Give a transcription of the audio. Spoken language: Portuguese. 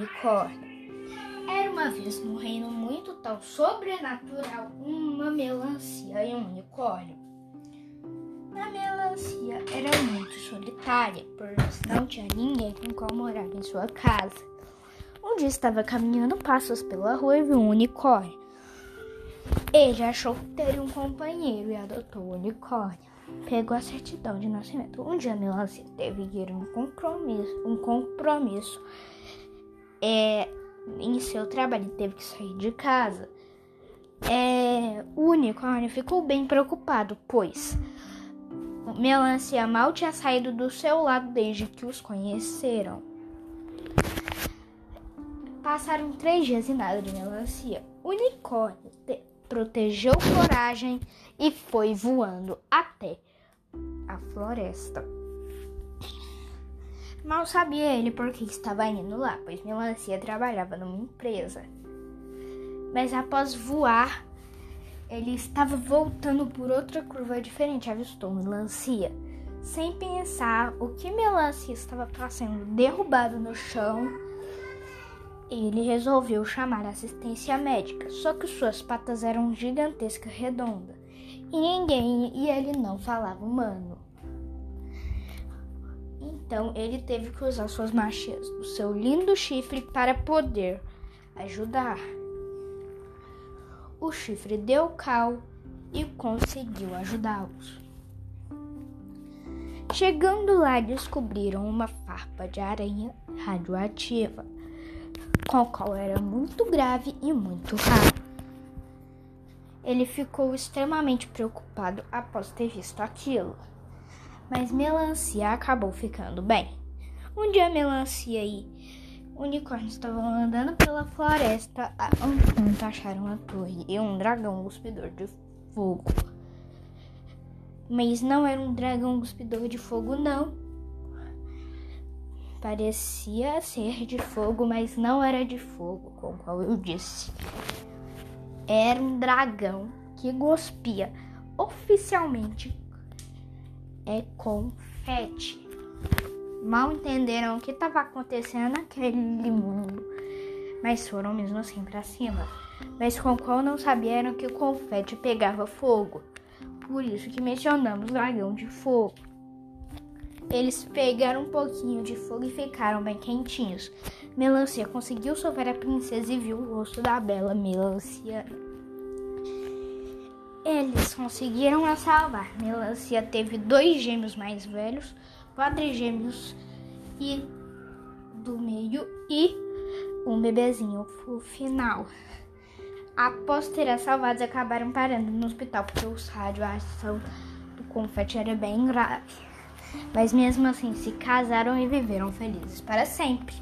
unicórnio. Era uma vez num reino muito tão sobrenatural uma melancia e um unicórnio. A melancia era muito solitária, pois não tinha ninguém com qual morar em sua casa. Um dia estava caminhando passos pela rua e viu um unicórnio. Ele achou que teria um companheiro e adotou o unicórnio pegou a certidão de nascimento. Um dia Melancia teve que ir um compromisso, um compromisso é, em seu trabalho teve que sair de casa. É, o unicórnio ficou bem preocupado, pois Melancia mal tinha saído do seu lado desde que os conheceram. Passaram três dias e nada de Melancia. O unicórnio protegeu coragem e foi voando até a floresta. Mal sabia ele por que estava indo lá, pois Melancia trabalhava numa empresa. Mas após voar, ele estava voltando por outra curva diferente, avistou Melancia. Sem pensar o que Melancia estava fazendo derrubado no chão, ele resolveu chamar assistência médica, só que suas patas eram gigantescas redondas e ninguém e ele não falava humano. Então ele teve que usar suas marchas do seu lindo chifre para poder ajudar. O chifre deu cal e conseguiu ajudá-los. Chegando lá, descobriram uma farpa de aranha radioativa, com qual era muito grave e muito raro. Ele ficou extremamente preocupado após ter visto aquilo. Mas Melancia acabou ficando bem. Um dia Melancia e unicórnios estavam andando pela floresta enquanto acharam a torre e um dragão cuspidor de fogo. Mas não era um dragão cuspidor de fogo, não. Parecia ser de fogo, mas não era de fogo, com o qual eu disse era um dragão que gospia oficialmente é confete. Mal entenderam o que estava acontecendo naquele mundo, mas foram mesmo assim para cima. Mas com qual não sabiam que o confete pegava fogo. Por isso que mencionamos dragão de fogo. Eles pegaram um pouquinho de fogo e ficaram bem quentinhos. Melancia conseguiu salvar a princesa e viu o rosto da bela Melancia. Eles conseguiram a salvar. Melancia teve dois gêmeos mais velhos, quadrigêmeos e do meio e um bebezinho no final. Após ter a salvados, acabaram parando no hospital porque os radioação do confete era bem grave. Mas mesmo assim, se casaram e viveram felizes para sempre.